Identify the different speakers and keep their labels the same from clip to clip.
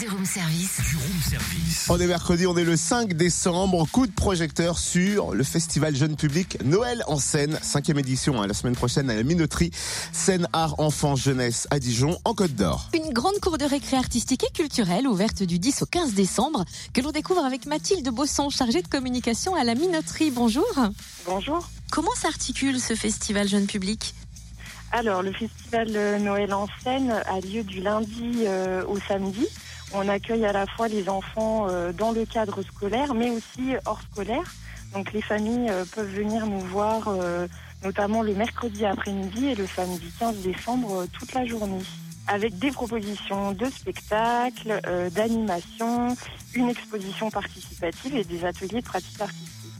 Speaker 1: Du room service.
Speaker 2: Du room service.
Speaker 3: On est mercredi, on est le 5 décembre. Coup de projecteur sur le festival jeune public Noël en scène, cinquième édition, hein, la semaine prochaine à la Minoterie, scène art enfant jeunesse à Dijon, en Côte d'Or.
Speaker 1: Une grande cour de récré artistique et culturelle ouverte du 10 au 15 décembre que l'on découvre avec Mathilde Bosson, chargée de communication à la Minoterie. Bonjour.
Speaker 4: Bonjour.
Speaker 1: Comment s'articule ce festival jeune public?
Speaker 4: Alors, le festival euh, Noël en scène a lieu du lundi euh, au samedi. On accueille à la fois les enfants euh, dans le cadre scolaire, mais aussi hors scolaire. Donc, les familles peuvent venir nous voir, notamment le mercredi après-midi et le samedi 15 décembre, toute la journée. Avec des propositions de spectacles, euh, d'animation, une exposition participative et des ateliers de pratique artistique.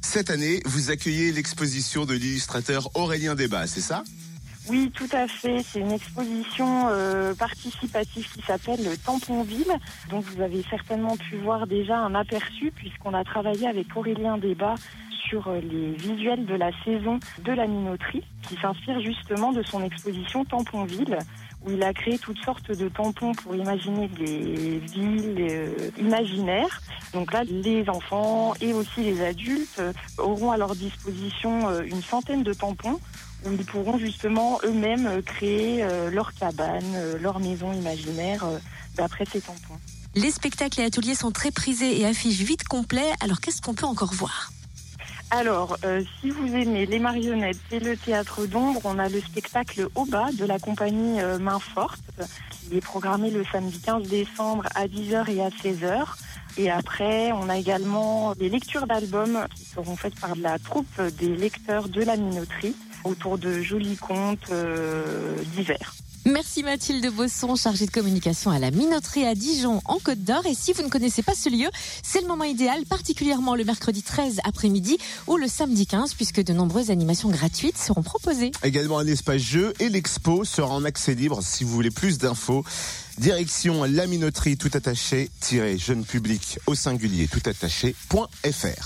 Speaker 3: Cette année, vous accueillez l'exposition de l'illustrateur Aurélien Débat, c'est ça?
Speaker 4: Oui, tout à fait. C'est une exposition euh, participative qui s'appelle le Tamponville. Donc vous avez certainement pu voir déjà un aperçu puisqu'on a travaillé avec Aurélien Débat sur euh, les visuels de la saison de la minoterie qui s'inspire justement de son exposition Tamponville où il a créé toutes sortes de tampons pour imaginer des villes euh, imaginaires. Donc là, les enfants et aussi les adultes euh, auront à leur disposition euh, une centaine de tampons où ils pourront justement eux-mêmes créer leur cabane, leur maison imaginaire d'après ces tampons.
Speaker 1: Les spectacles et ateliers sont très prisés et affichent vite complets. Alors qu'est-ce qu'on peut encore voir?
Speaker 4: Alors, euh, si vous aimez les marionnettes et le théâtre d'ombre, on a le spectacle Au bas de la compagnie euh, Main Forte, qui est programmé le samedi 15 décembre à 10h et à 16h. Et après, on a également des lectures d'albums qui seront faites par la troupe des lecteurs de la minoterie autour de jolis contes euh, divers.
Speaker 1: Merci Mathilde Bosson, chargée de communication à la Minoterie à Dijon en Côte d'Or. Et si vous ne connaissez pas ce lieu, c'est le moment idéal, particulièrement le mercredi 13 après-midi ou le samedi 15, puisque de nombreuses animations gratuites seront proposées.
Speaker 3: Également un espace jeu et l'expo sera en accès libre si vous voulez plus d'infos. Direction la minoterie tout attaché, jeune public au singulier tout attaché.fr.